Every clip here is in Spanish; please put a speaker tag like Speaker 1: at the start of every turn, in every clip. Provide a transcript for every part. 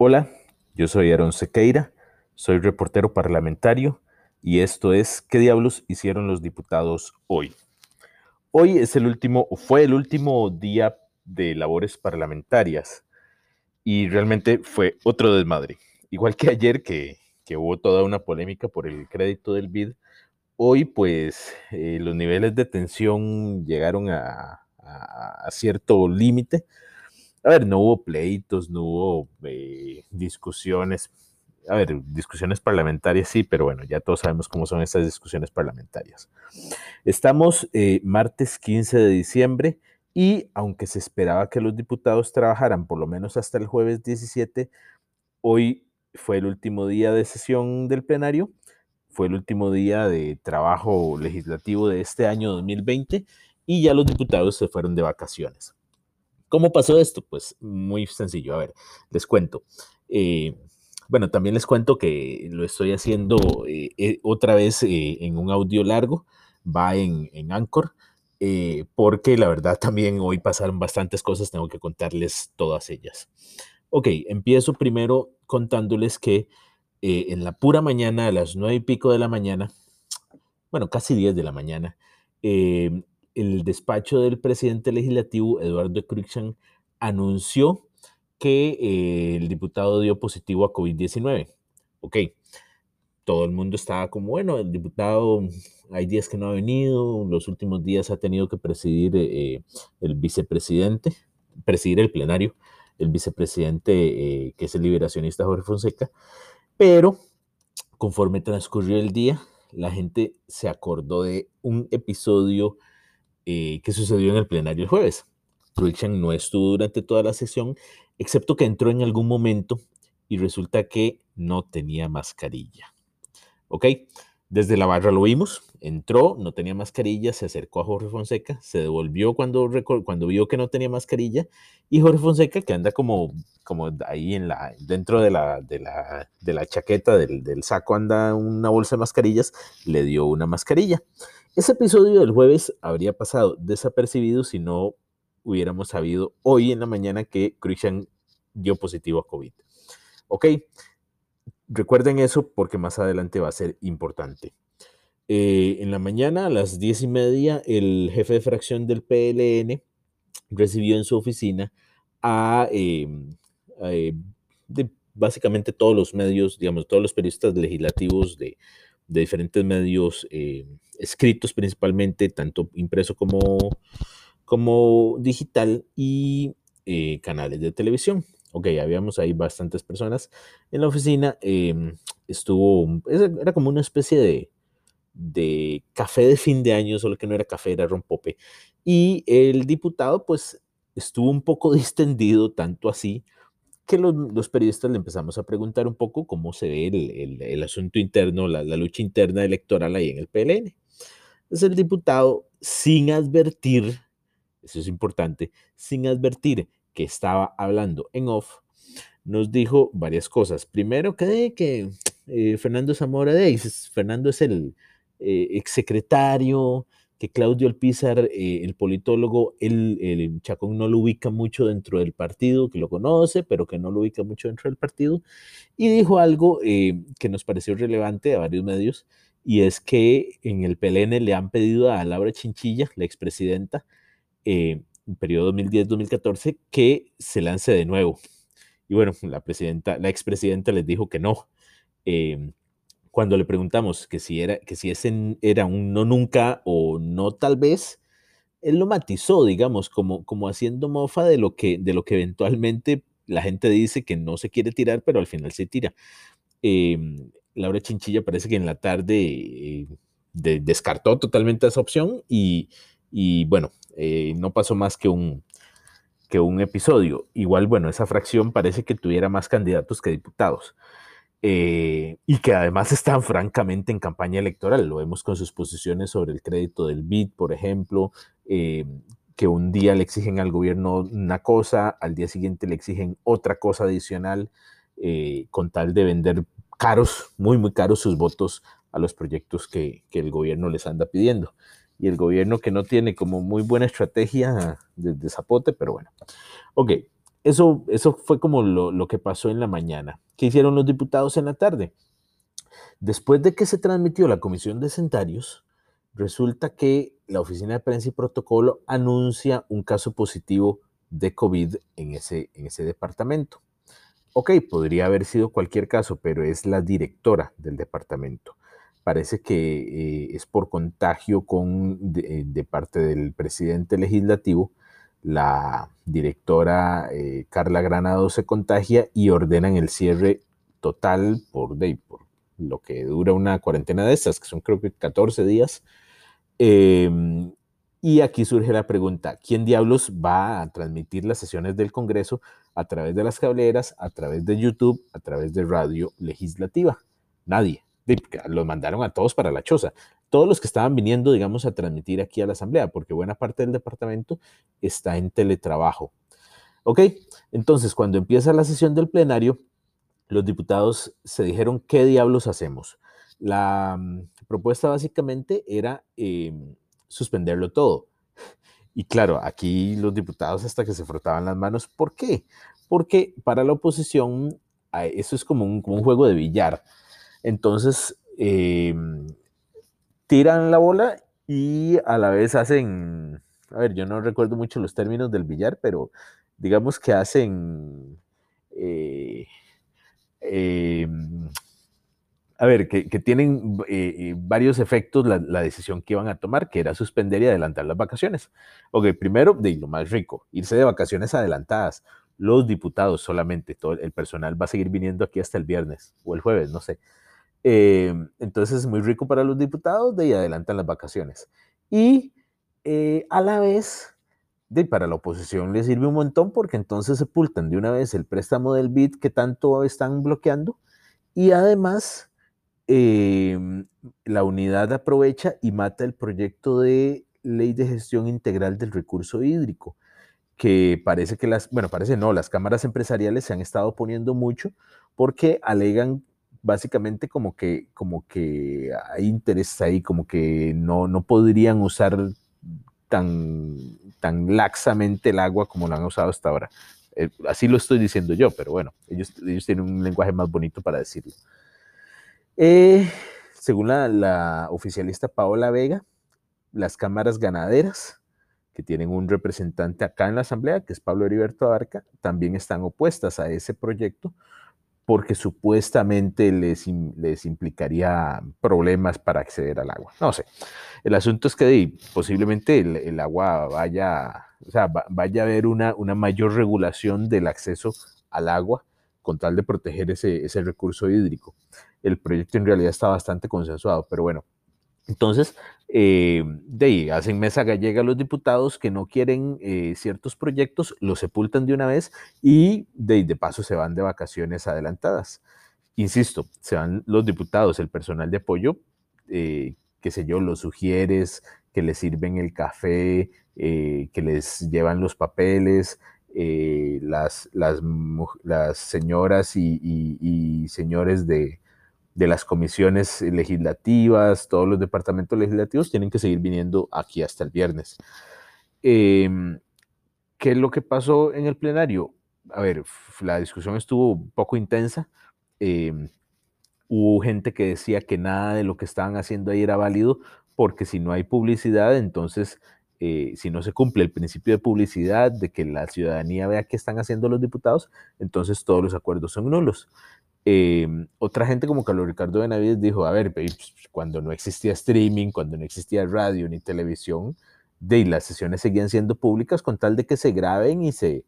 Speaker 1: Hola, yo soy Aaron Sequeira, soy reportero parlamentario y esto es ¿Qué diablos hicieron los diputados hoy? Hoy es el último, fue el último día de labores parlamentarias y realmente fue otro desmadre. Igual que ayer que, hubo toda una polémica por el crédito del BID, hoy pues eh, los niveles de tensión llegaron a cierto límite a ver, no hubo pleitos, no hubo eh, discusiones. A ver, discusiones parlamentarias sí, pero bueno, ya todos sabemos cómo son estas discusiones parlamentarias. Estamos eh, martes 15 de diciembre y aunque se esperaba que los diputados trabajaran por lo menos hasta el jueves 17, hoy fue el último día de sesión del plenario, fue el último día de trabajo legislativo de este año 2020 y ya los diputados se fueron de vacaciones. ¿Cómo pasó esto? Pues muy sencillo. A ver, les cuento. Eh, bueno, también les cuento que lo estoy haciendo eh, eh, otra vez en un audio largo, va en, en Anchor, porque la verdad también hoy pasaron bastantes cosas, tengo que contarles todas ellas. Ok, empiezo primero contándoles que en la pura mañana, a las nueve y pico de la mañana, bueno, casi diez de la mañana, el despacho del presidente legislativo, Eduardo Cruikshank, anunció que eh, el diputado dio positivo a COVID-19. Ok, todo el mundo estaba como, bueno, el diputado hay días que no ha venido, los últimos días ha tenido que presidir eh, el vicepresidente, presidir el plenario, el vicepresidente eh, que es el liberacionista Jorge Fonseca, pero conforme transcurrió el día, la gente se acordó de un episodio eh, que sucedió en el plenario el jueves. Cruikshank no estuvo durante toda la sesión, excepto que entró en algún momento y resulta que no tenía mascarilla. ¿Ok? Desde la barra lo vimos, entró, no tenía mascarilla, se acercó a Jorge Fonseca, se devolvió cuando, cuando vio que no tenía mascarilla y Jorge Fonseca, que anda como, como ahí en la, dentro de la, de la, de la chaqueta del, del saco, anda una bolsa de mascarillas, le dio una mascarilla. Ese episodio del jueves habría pasado desapercibido si no hubiéramos sabido hoy en la mañana que Christian dio positivo a COVID. ¿Ok? Recuerden eso porque más adelante va a ser importante. Eh, en la mañana, a las diez y media, el jefe de fracción del PLN recibió en su oficina a, em, eh, básicamente todos los medios, digamos, todos los periodistas legislativos de, de diferentes medios eh, escritos principalmente, tanto impreso como, como digital y eh, canales de televisión. Ok, habíamos ahí bastantes personas en la oficina. Em, estuvo, era como una especie de, de café de fin de año, solo que no era café, era rompope. Y el diputado pues estuvo un poco distendido, tanto así que los, periodistas le empezamos a preguntar un poco cómo se ve el, asunto interno, la, lucha interna electoral ahí en el PLN. Entonces el diputado, sin advertir, eso es importante, sin advertir que estaba hablando en off, nos dijo varias cosas. Primero que, eh, Fernando Zamora de Fernando es el eh, exsecretario que Claudio Alpizar, eh, el politólogo, el, el, Chacón no lo ubica mucho dentro del partido, que lo conoce, pero que no lo ubica mucho dentro del partido, y dijo algo eh, que nos pareció relevante a varios medios, y es que en el PLN le han pedido a Laura Chinchilla, la expresidenta, eh, periodo 2010-2014, que se lance de nuevo. Y bueno, la presidenta, la expresidenta les dijo que no. Eh, cuando le preguntamos que si, era, que si ese era un no nunca o no tal vez, él lo matizó, digamos, como, como haciendo mofa de lo, que, de lo que eventualmente la gente dice que no se quiere tirar, pero al final se tira. Em, Laura Chinchilla parece que en la tarde eh, descartó totalmente esa opción y, bueno, eh, no pasó más que un, que un episodio. Igual, bueno, esa fracción parece que tuviera más candidatos que diputados. Eh, y que además están francamente en campaña electoral. Lo vemos con sus posiciones sobre el crédito del BID, por ejemplo, eh, que un día le exigen al gobierno una cosa, al día siguiente le exigen otra cosa adicional, con tal de vender caros, muy, muy caros sus votos a los proyectos que, que, el gobierno les anda pidiendo. Y el gobierno que no tiene como muy buena estrategia desde Zapote, pero bueno. Ok, eso, eso fue como lo, lo que pasó en la mañana. ¿Qué hicieron los diputados en la tarde? Después de que se transmitió la comisión de centarios, resulta que la Oficina de Prensa y Protocolo anuncia un caso positivo de COVID en ese, en ese departamento. Ok, podría haber sido cualquier caso, pero es la directora del departamento. Parece que eh, es por contagio con, de, parte del presidente legislativo. La directora eh, Carla Granado se contagia y ordenan el cierre total por, por lo que dura una cuarentena de estas, que son creo que 14 días. Em, y aquí surge la pregunta, ¿quién diablos va a transmitir las sesiones del Congreso a través de las cableras, a través de YouTube, a través de radio legislativa? Nadie. Los mandaron a todos para la choza. Todos los que estaban viniendo, digamos, a transmitir aquí a la Asamblea, porque buena parte del departamento está en teletrabajo. ¿Ok? Entonces, cuando empieza la sesión del plenario, los diputados se dijeron, ¿qué diablos hacemos? La mm, propuesta básicamente era em, suspenderlo todo. Y claro, aquí los diputados hasta que se frotaban las manos. ¿Por qué? Porque para la oposición eso es como un, juego de billar. Entonces, em, tiran la bola y a la vez hacen, a ver, yo no recuerdo mucho los términos del billar, pero digamos que hacen... Eh, em, a ver, que, tienen eh, eh, varios efectos la, decisión que iban a tomar, que era suspender y adelantar las vacaciones. Ok, primero, de lo más rico, irse de vacaciones adelantadas. Los diputados solamente, todo el personal va a seguir viniendo aquí hasta el viernes o el jueves, no sé. Eh, entonces es muy rico para los diputados de y adelantan las vacaciones. Y a la vez, de, para la oposición le sirve un montón porque entonces sepultan de una vez el préstamo del BID que tanto están bloqueando y además Em, la unidad aprovecha y mata el proyecto de ley de gestión integral del recurso hídrico, que parece que las, bueno, parece no, las cámaras empresariales se han estado oponiendo mucho porque alegan básicamente como que, como que hay interés ahí, como que no, no podrían usar tan, tan laxamente el agua como lo han usado hasta ahora. Eh, así lo estoy diciendo yo, pero bueno, ellos, ellos tienen un lenguaje más bonito para decirlo. Eh, según la, oficialista Paola Vega, las cámaras ganaderas, que tienen un representante acá en la Asamblea, que es Pablo Heriberto Abarca, también están opuestas a ese proyecto porque supuestamente les, les implicaría problemas para acceder al agua. No sé. El asunto es que posiblemente el, agua vaya, o sea, vaya a haber una, una mayor regulación del acceso al agua con tal de proteger ese, ese recurso hídrico el proyecto en realidad está bastante consensuado, pero bueno. Entonces, eh, de ahí hacen mesa gallega los diputados que no quieren eh, ciertos proyectos, los sepultan de una vez y de, paso se van de vacaciones adelantadas. Insisto, se van los diputados, el personal de apoyo, eh, qué sé yo, los sugieres, que les sirven el café, que les llevan los papeles, las, señoras y señores de, de las comisiones legislativas, todos los departamentos legislativos tienen que seguir viniendo aquí hasta el viernes. Em, ¿Qué es lo que pasó en el plenario? A ver, la discusión estuvo un poco intensa. Em, hubo gente que decía que nada de lo que estaban haciendo ahí era válido porque si no hay publicidad, entonces eh, si no se cumple el principio de publicidad, de que la ciudadanía vea qué están haciendo los diputados, entonces todos los acuerdos son nulos. Em, otra gente como Carlos Ricardo Benavides dijo, a ver, pues, cuando no existía streaming, cuando no existía radio ni televisión, de las sesiones seguían siendo públicas con tal de que se graben y se,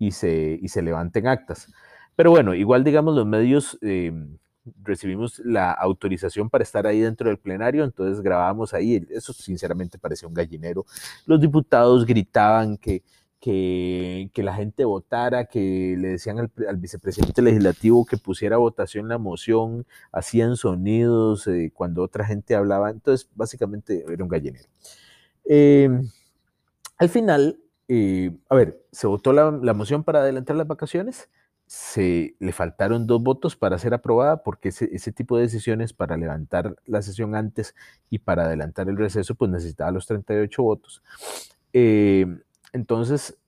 Speaker 1: y se, y se levanten actas. Pero bueno, igual digamos los medios em, recibimos la autorización para estar ahí dentro del plenario, entonces grabamos ahí, eso sinceramente parecía un gallinero. Los diputados gritaban que que, la gente votara, que le decían al, vicepresidente legislativo que pusiera votación la moción, hacían sonidos eh, cuando otra gente hablaba, entonces básicamente era un gallinero. Em, al final, eh, a ver, se votó la, moción para adelantar las vacaciones, se le faltaron dos votos para ser aprobada porque ese, ese, tipo de decisiones para levantar la sesión antes y para adelantar el receso pues necesitaba los 38 votos. Eh, entonces,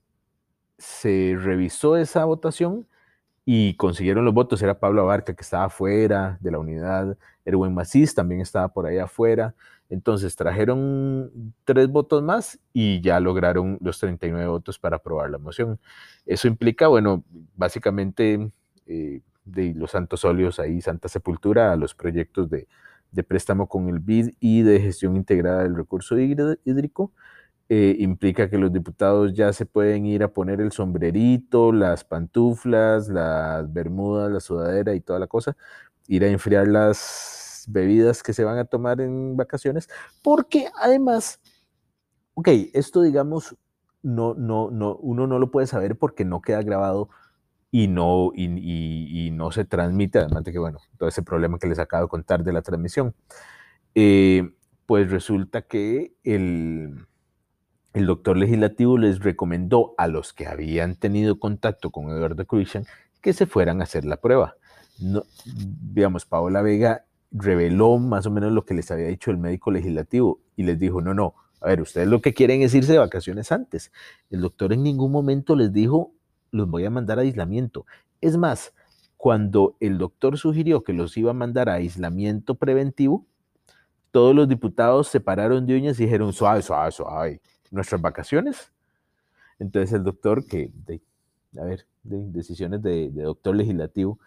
Speaker 1: se revisó esa votación y consiguieron los votos. Era Pablo Abarca, que estaba afuera de la unidad, Erwin Macís también estaba por ahí afuera. Entonces trajeron tres votos más y ya lograron los 39 votos para aprobar la moción. Eso implica, bueno, básicamente eh, de los santos óleos ahí, Santa Sepultura, a los proyectos de, de préstamo con el BID y de gestión integrada del recurso hídrico. Eh, implica que los diputados ya se pueden ir a poner el sombrerito, las pantuflas, las bermudas, la sudadera y toda la cosa, ir a enfriar las bebidas que se van a tomar en vacaciones, porque además, ok, esto digamos, no, no, no, uno no lo puede saber porque no queda grabado y no, y, no se transmite, además de que, bueno, todo ese problema que les acabo de contar de la transmisión. Eh, pues resulta que el, el doctor legislativo les recomendó a los que habían tenido contacto con Eduardo Christian que se fueran a hacer la prueba. No, digamos, Paola Vega reveló más o menos lo que les había dicho el médico legislativo y les dijo, no, no, a ver, ustedes lo que quieren es irse de vacaciones antes. El doctor en ningún momento les dijo, los voy a mandar a aislamiento. Es más, cuando el doctor sugirió que los iba a mandar a aislamiento preventivo, todos los diputados se pararon de uñas y dijeron, suave, suave, suave, nuestras vacaciones. Entonces el doctor, que, a ver, de decisiones de, doctor legislativo,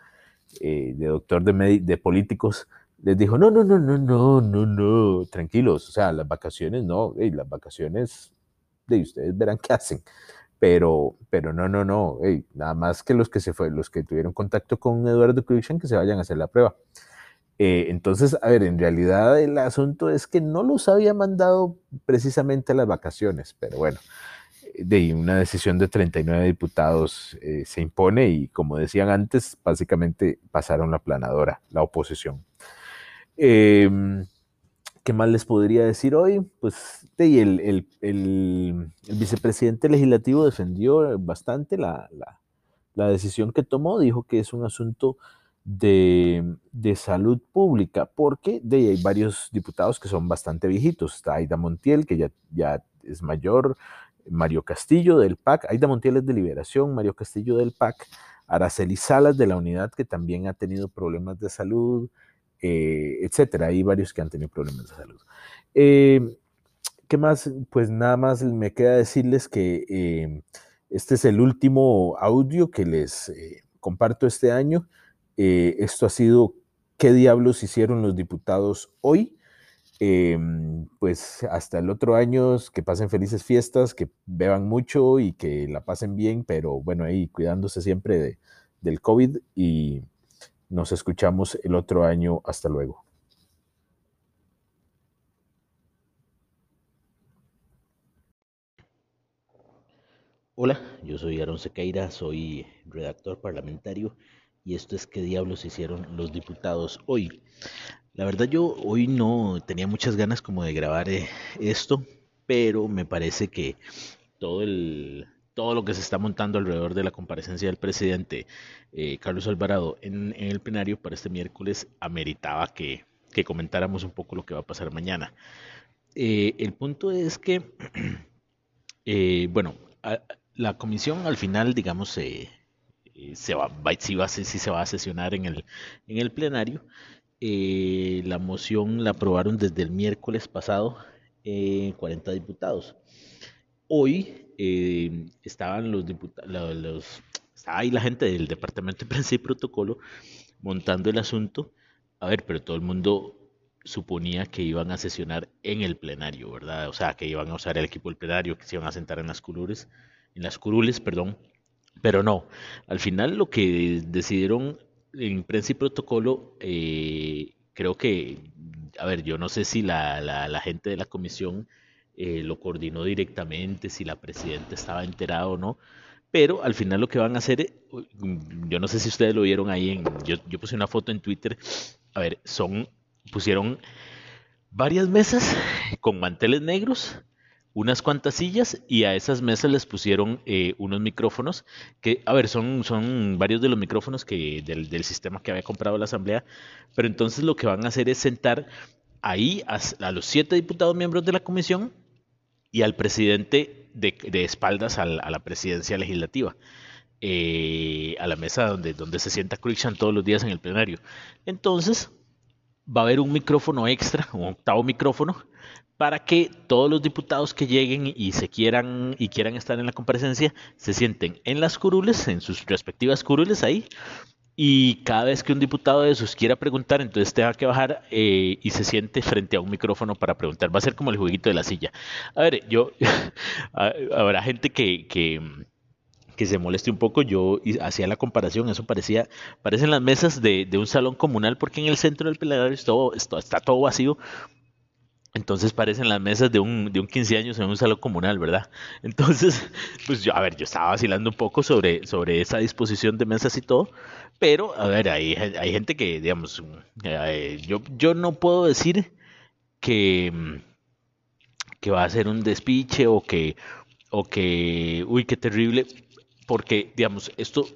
Speaker 1: eh, de doctor de, de políticos, les dijo, no, no, no, no, no, no, no, tranquilos, o sea, las vacaciones no, las vacaciones, de ustedes verán qué hacen, pero, pero no, no, no, nada más que los que se fue, los que tuvieron contacto con Eduardo Cruixan, que se vayan a hacer la prueba. Eh, entonces, a ver, en realidad el asunto es que no los había mandado precisamente a las vacaciones, pero bueno, de una decisión de 39 diputados eh, se impone y como decían antes, básicamente pasaron la planadora, la oposición. Em, ¿Qué más les podría decir hoy? Pues el, el, el, vicepresidente legislativo defendió bastante la decisión que tomó, dijo que es un asunto de, salud pública, porque de, hay varios diputados que son bastante viejitos. Está Aida Montiel, que ya, ya es mayor, Mario Castillo del PAC, Aida Montiel es de Liberación, Mario Castillo del PAC, Araceli Salas de la unidad, que también ha tenido problemas de salud, eh, etcétera. Hay varios que han tenido problemas de salud. Eh, ¿Qué más? Pues nada más me queda decirles que eh, este es el último audio que les comparto este año. Eh, esto ha sido qué diablos hicieron los diputados hoy. Em, pues hasta el otro año, que pasen felices fiestas, que beban mucho y que la pasen bien, pero bueno, ahí cuidándose siempre de, del COVID y nos escuchamos el otro año. Hasta luego.
Speaker 2: Hola, yo soy Aaron Sequeira, soy redactor parlamentario y esto es qué diablos hicieron los diputados hoy. La verdad yo hoy no tenía muchas ganas como de grabar eh, esto, pero me parece que todo el todo lo que se está montando alrededor de la comparecencia del presidente eh, Carlos Alvarado en, el plenario para este miércoles ameritaba que, comentáramos un poco lo que va a pasar mañana. Eh, el punto es que, bueno, la comisión al final, digamos, eh, se va, si, va, si se va a sesionar en el, en el plenario. Eh, la moción la aprobaron desde el miércoles pasado 40 eh, diputados. Hoy estaban los diputados, estaba ahí la gente del Departamento de Prensa y Protocolo montando el asunto. A ver, pero todo el mundo suponía que iban a sesionar en el plenario, ¿verdad? O sea, que iban a usar el equipo del plenario, que se iban a sentar en las curules, en las curules, perdón, pero no, al final lo que decidieron en prensa y protocolo, eh, creo que, a ver, yo no sé si la, la, gente de la comisión eh, lo coordinó directamente, si la presidenta estaba enterada o no, pero al final lo que van a hacer, yo no sé si ustedes lo vieron ahí, en, yo, yo puse una foto en Twitter, a ver, son, pusieron varias mesas con manteles negros unas cuantas sillas y a esas mesas les pusieron eh, unos micrófonos que, a ver, son, son varios de los micrófonos que del, sistema que había comprado la Asamblea, pero entonces lo que van a hacer es sentar ahí a, los siete diputados miembros de la comisión y al presidente de, espaldas a la, presidencia legislativa. Eh, a la mesa donde, donde se sienta Cruikshank todos los días en el plenario. Entonces, va a haber un micrófono extra, un octavo micrófono, para que todos los diputados que lleguen y se quieran y quieran estar en la comparecencia se sienten en las curules, en sus respectivas curules ahí, y cada vez que un diputado de esos quiera preguntar, entonces tenga que bajar eh, y se siente frente a un micrófono para preguntar. Va a ser como el jueguito de la silla. A ver, yo, habrá gente que, que, que, se moleste un poco. Yo hacía la comparación, eso parecía, parecen las mesas de, de un salón comunal, porque en el centro del plenario está todo vacío, entonces parecen las mesas de un, de un 15 años en un salón comunal, ¿verdad? Entonces, pues yo, a ver, yo estaba vacilando un poco sobre, sobre esa disposición de mesas y todo, pero, a ver, hay, hay gente que, digamos, eh, yo, yo no puedo decir que, que va a ser un despiche o que, o que, uy, qué terrible, porque, digamos, esto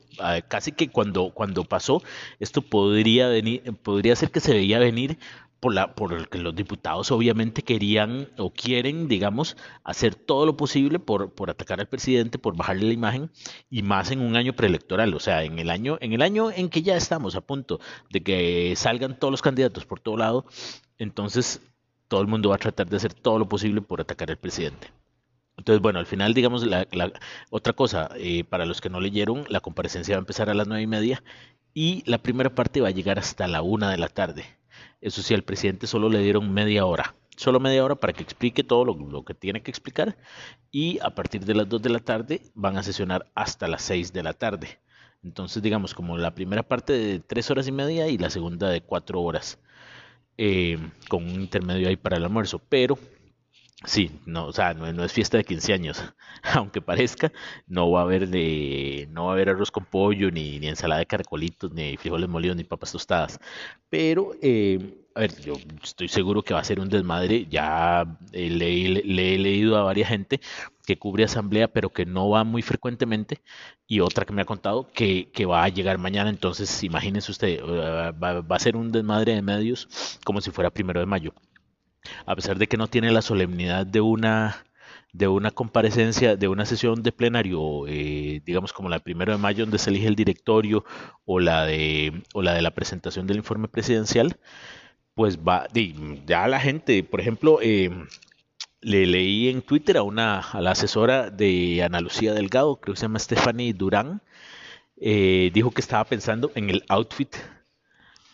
Speaker 2: casi que cuando, cuando pasó, esto podría venir, podría ser que se veía venir por, la, por que los diputados obviamente querían o quieren, digamos, hacer todo lo posible por, por atacar al presidente, por bajarle la imagen, y más en un año preelectoral, o sea, en el año, en el año en que ya estamos a punto de que salgan todos los candidatos por todo lado, entonces todo el mundo va a tratar de hacer todo lo posible por atacar al presidente. Entonces, bueno, al final, digamos, la, otra cosa, eh, para los que no leyeron, la comparecencia va a empezar a las nueve y media y la primera parte va a llegar hasta la una de la tarde. Eso sí, al presidente solo le dieron media hora, solo media hora para que explique todo lo, que tiene que explicar y a partir de las 2 de la tarde van a sesionar hasta las 6 de la tarde. Entonces, digamos, como la primera parte de 3 horas y media y la segunda de 4 horas, eh, con un intermedio ahí para el almuerzo. Pero Sí, no, o sea, no, es fiesta de 15 años, aunque parezca, no va a haber de, no va a haber arroz con pollo, ni, ni ensalada de caracolitos, ni frijoles molidos, ni papas tostadas. Pero, eh, a ver, yo estoy seguro que va a ser un desmadre. Ya eh, le, le, he leído a varias gente que cubre asamblea, pero que no va muy frecuentemente, y otra que me ha contado que, que va a llegar mañana. Entonces, imagínense usted, eh, va, va a ser un desmadre de medios como si fuera primero de mayo a pesar de que no tiene la solemnidad de una de una comparecencia, de una sesión de plenario, eh, digamos como la primero de mayo donde se elige el directorio o la de o la de la presentación del informe presidencial, pues va, ya la gente, por ejemplo, eh, le leí en Twitter a una a la asesora de Ana Lucía Delgado, creo que se llama Stephanie Durán, eh, dijo que estaba pensando en el outfit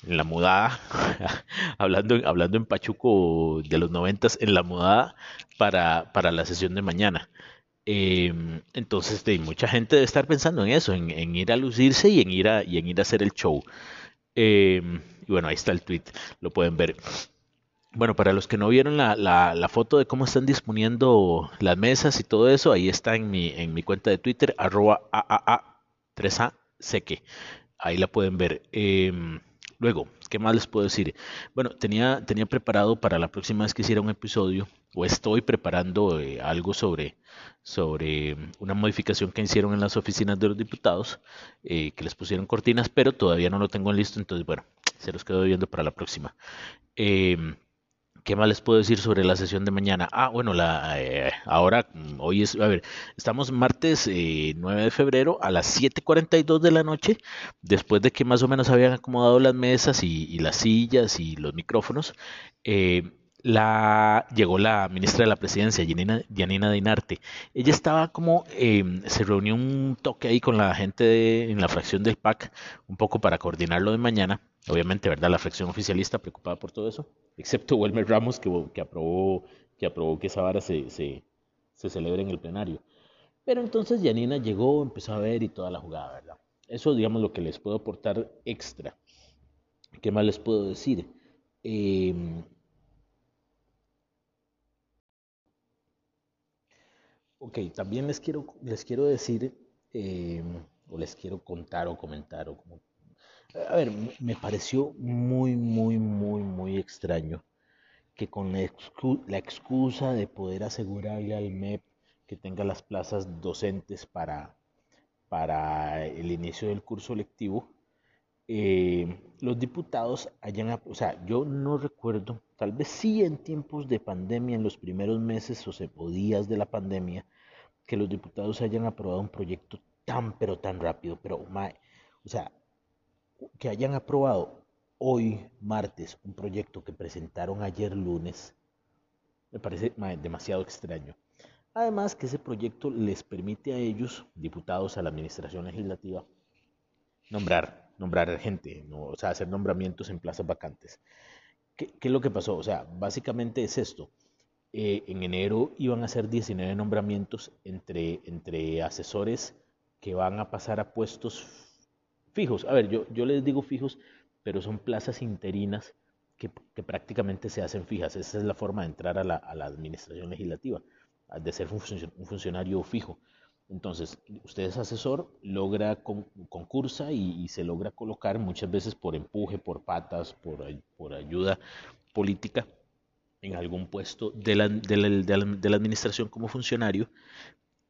Speaker 2: en la mudada, hablando, hablando en Pachuco de los noventas, en la mudada para, para la sesión de mañana. Em, entonces, mucha gente debe estar pensando en eso, en, ir a lucirse y en ir a, y en ir a hacer el show. Em, y bueno, ahí está el tweet, lo pueden ver. Bueno, para los que no vieron la, la, foto de cómo están disponiendo las mesas y todo eso, ahí está en mi, en mi cuenta de Twitter, arroba AAA3A seque. Ahí la pueden ver. Eh, Luego, ¿qué más les puedo decir? Bueno, tenía, tenía preparado para la próxima vez que hiciera un episodio, o estoy preparando eh, algo sobre, sobre una modificación que hicieron en las oficinas de los diputados, eh, que les pusieron cortinas, pero todavía no lo tengo listo, entonces bueno, se los quedo viendo para la próxima. Eh, ¿Qué más les puedo decir sobre la sesión de mañana? Ah, bueno, la, eh, ahora, hoy es, a ver, estamos martes 9 eh, de febrero a las 7.42 de la noche, después de que más o menos habían acomodado las mesas y, las sillas y los micrófonos. Eh, la, llegó la ministra de la presidencia, Janina, Dinarte. Ella estaba como, em, se reunió un toque ahí con la gente en la fracción del PAC, un poco para coordinarlo de mañana. Obviamente, ¿verdad? La fracción oficialista preocupada por todo eso, excepto Wilmer Ramos, que, que aprobó, que aprobó que esa vara se, se, se celebre en el plenario. Pero entonces Janina llegó, empezó a ver y toda la jugada, ¿verdad? Eso, digamos, lo que les puedo aportar extra. ¿Qué más les puedo decir? Eh, Ok, también les quiero, les quiero decir, eh, o les quiero contar o comentar, o como... A ver, me pareció muy, muy, muy, muy extraño que con la, excusa de poder asegurarle al MEP que tenga las plazas docentes para, para el inicio del curso lectivo, eh, los diputados hayan, o sea, yo no recuerdo, tal vez sí en tiempos de pandemia, en los primeros meses o, días de la pandemia, que los diputados hayan aprobado un proyecto tan, pero tan rápido, pero, o sea, que hayan aprobado hoy, martes, un proyecto que presentaron ayer lunes, me parece demasiado extraño. Además que ese proyecto les permite a ellos, diputados a la administración legislativa, nombrar, nombrar gente, o sea, hacer nombramientos en plazas vacantes. ¿Qué, es lo que pasó? O sea, básicamente es esto. Eh, en enero iban a ser 19 nombramientos entre, entre asesores que van a pasar a puestos fijos. A ver, yo, yo les digo fijos, pero son plazas interinas que, prácticamente se hacen fijas. Esa es la forma de entrar a la, a la administración legislativa, de ser un funcionario fijo. Entonces, usted es asesor, logra concursa y, se logra colocar muchas veces por empuje, por patas, por, por ayuda política en algún puesto de la, de, la, administración como funcionario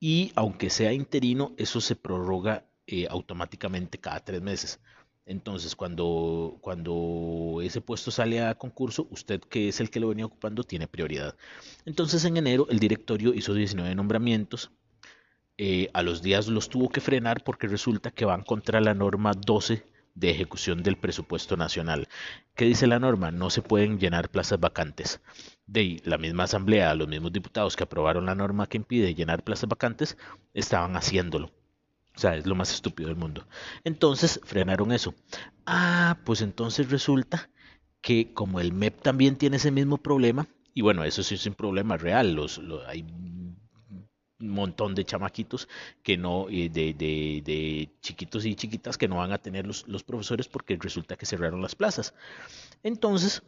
Speaker 2: y aunque sea interino, eso se prorroga eh, automáticamente cada tres meses. Entonces, cuando, cuando ese puesto sale a concurso, usted que es el que lo venía ocupando tiene prioridad. Entonces, en enero el directorio hizo 19 nombramientos eh, a los días los tuvo que frenar porque resulta que van contra la norma 12 de ejecución del presupuesto nacional. ¿Qué dice la norma? No se pueden llenar plazas vacantes. De la misma asamblea, los mismos diputados que aprobaron la norma que impide llenar plazas vacantes, estaban haciéndolo. O sea, es lo más estúpido del mundo. Entonces frenaron eso. Ah, pues entonces resulta que como el MEP también tiene ese mismo problema, y bueno, eso sí es un problema real, los, hay un montón de chamaquitos que no, eh, de, de, chiquitos y chiquitas que no van a tener los, los profesores porque resulta que cerraron las plazas. Entonces,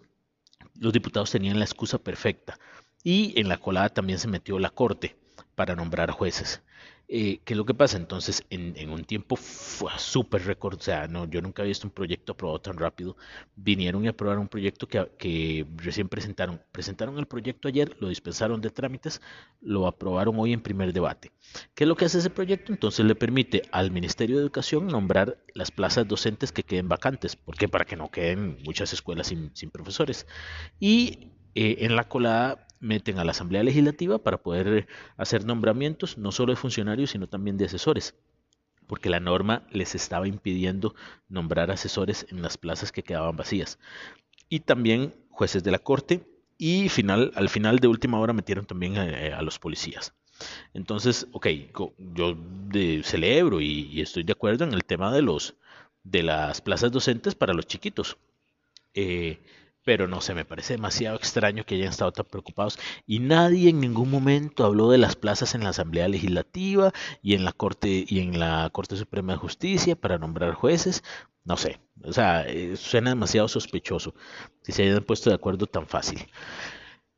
Speaker 2: los diputados tenían la excusa perfecta y en la colada también se metió la corte para nombrar jueces. Eh, ¿Qué es lo que pasa? Entonces, en, un tiempo súper récord, o sea, no, yo nunca había visto un proyecto aprobado tan rápido. Vinieron y aprobaron un proyecto que, que, recién presentaron. Presentaron el proyecto ayer, lo dispensaron de trámites, lo aprobaron hoy en primer debate. ¿Qué es lo que hace ese proyecto? Entonces le permite al Ministerio de Educación nombrar las plazas docentes que queden vacantes. ¿Por qué? Para que no queden muchas escuelas sin, sin profesores. Y eh, en la colada meten a la Asamblea Legislativa para poder hacer nombramientos no solo de funcionarios, sino también de asesores, porque la norma les estaba impidiendo nombrar asesores en las plazas que quedaban vacías. Y también jueces de la Corte y final, al final de última hora metieron también a, los policías. Entonces, ok, yo celebro y, estoy de acuerdo en el tema de los de las plazas docentes para los chiquitos. Eh, pero no sé, me parece demasiado extraño que hayan estado tan preocupados y nadie en ningún momento habló de las plazas en la Asamblea Legislativa y en la Corte y en la Corte Suprema de Justicia para nombrar jueces. No sé, o sea, eh, suena demasiado sospechoso que se hayan puesto de acuerdo tan fácil.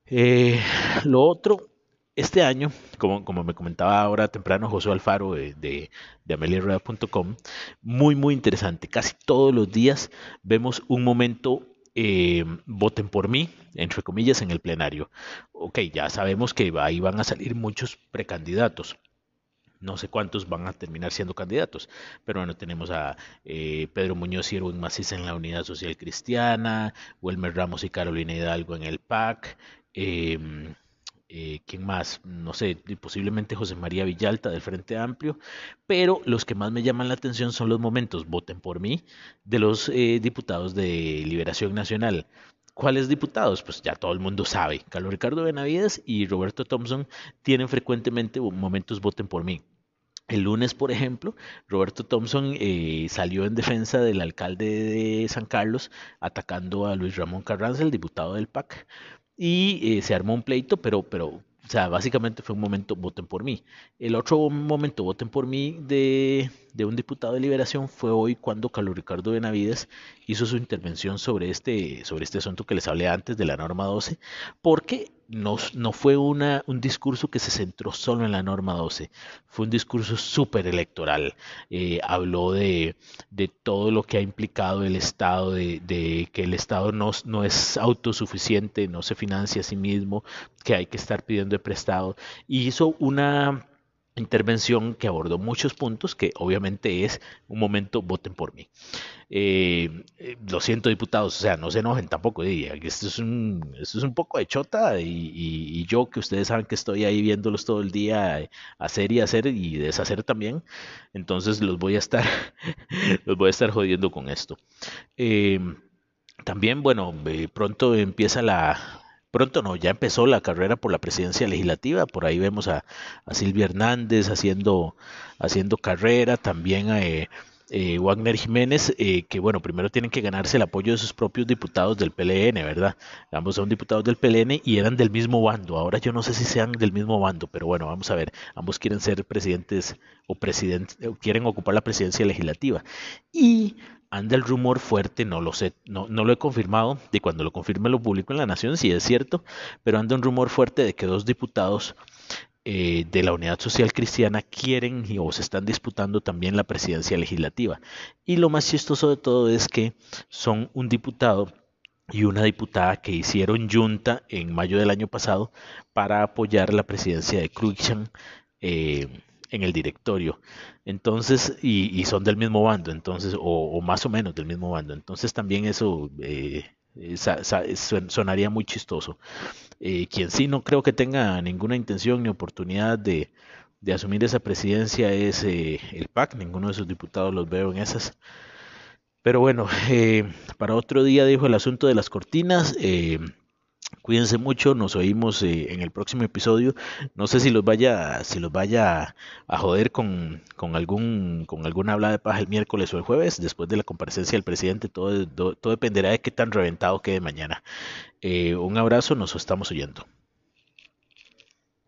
Speaker 2: Eh, lo otro, este año, como, como me comentaba ahora temprano José Alfaro de, de, de muy, muy interesante. Casi todos los días vemos un momento eh, voten por mí, entre comillas, en el plenario. Ok, ya sabemos que ahí van a salir muchos precandidatos. No sé cuántos van a terminar siendo candidatos, pero bueno, tenemos a eh, Pedro Muñoz y Erwin Maciza en la Unidad Social Cristiana, Wilmer Ramos y Carolina Hidalgo en el PAC, eh, eh, ¿quién más? No sé, posiblemente José María Villalta del Frente Amplio, pero los que más me llaman la atención son los momentos, voten por mí, de los eh, diputados de Liberación Nacional. ¿Cuáles diputados? Pues ya todo el mundo sabe. Carlos Ricardo Benavides y Roberto Thompson tienen frecuentemente momentos voten por mí. El lunes, por ejemplo, Roberto Thompson eh, salió en defensa del alcalde de San Carlos, atacando a Luis Ramón Carranza, el diputado del PAC y eh, se armó un pleito, pero, pero, o sea, básicamente fue un momento, voten por mí. El otro momento, voten por mí, de, de un diputado de liberación fue hoy cuando Carlos Ricardo Benavides hizo su intervención sobre este, sobre este asunto que les hablé antes de la norma 12, porque no, no fue una, un discurso que se centró solo en la norma 12, fue un discurso súper electoral. Eh, habló de, de, todo lo que ha implicado el Estado, de, de que el Estado no, no, es autosuficiente, no se financia a sí mismo, que hay que estar pidiendo de prestado. Y hizo una intervención que abordó muchos puntos, que obviamente es un momento, voten por mí. Eh, eh, lo siento, diputados, o sea, no se enojen tampoco. Esto es un, esto es un poco de chota y, yo que ustedes saben que estoy ahí viéndolos todo el día eh, hacer y hacer y deshacer también, entonces los voy a estar, los voy a estar jodiendo con esto. también, bueno, pronto empieza la, pronto no, ya empezó la carrera por la presidencia legislativa, por ahí vemos a, Silvia Hernández haciendo, haciendo carrera, también a eh, eh, Wagner Jiménez, eh, que bueno, primero tienen que ganarse el apoyo de sus propios diputados del PLN, ¿verdad? Ambos son diputados del PLN y eran del mismo bando, ahora yo no sé si sean del mismo bando, pero bueno, vamos a ver, ambos quieren ser presidentes o presidentes, quieren ocupar la presidencia legislativa. Y anda el rumor fuerte, no lo sé, no, no lo he confirmado, y cuando lo confirme lo publico en La Nación, si es cierto, pero anda un rumor fuerte de que dos diputados eh, de la Unidad Social Cristiana quieren o se están disputando también la presidencia legislativa. Y lo más chistoso de todo es que son un diputado y una diputada que hicieron junta en mayo del año pasado para apoyar la presidencia de Cruikshank eh, en el directorio. Entonces, y, son del mismo bando, entonces, o, más o menos del mismo bando. Entonces también eso eh, sonaría muy chistoso. Eh, quien sí no creo que tenga ninguna intención ni oportunidad de, asumir esa presidencia es eh, el PAC, ninguno de sus diputados los veo en esas. Pero bueno, para otro día dijo el asunto de las cortinas. Cuídense mucho, nos oímos eh, en el próximo episodio. No sé si los vaya, si los vaya a joder con, algún, con alguna habla de paja el miércoles o el jueves, después de la comparecencia del presidente. Todo, todo, dependerá de qué tan reventado quede mañana. Eh, un abrazo, nos estamos oyendo.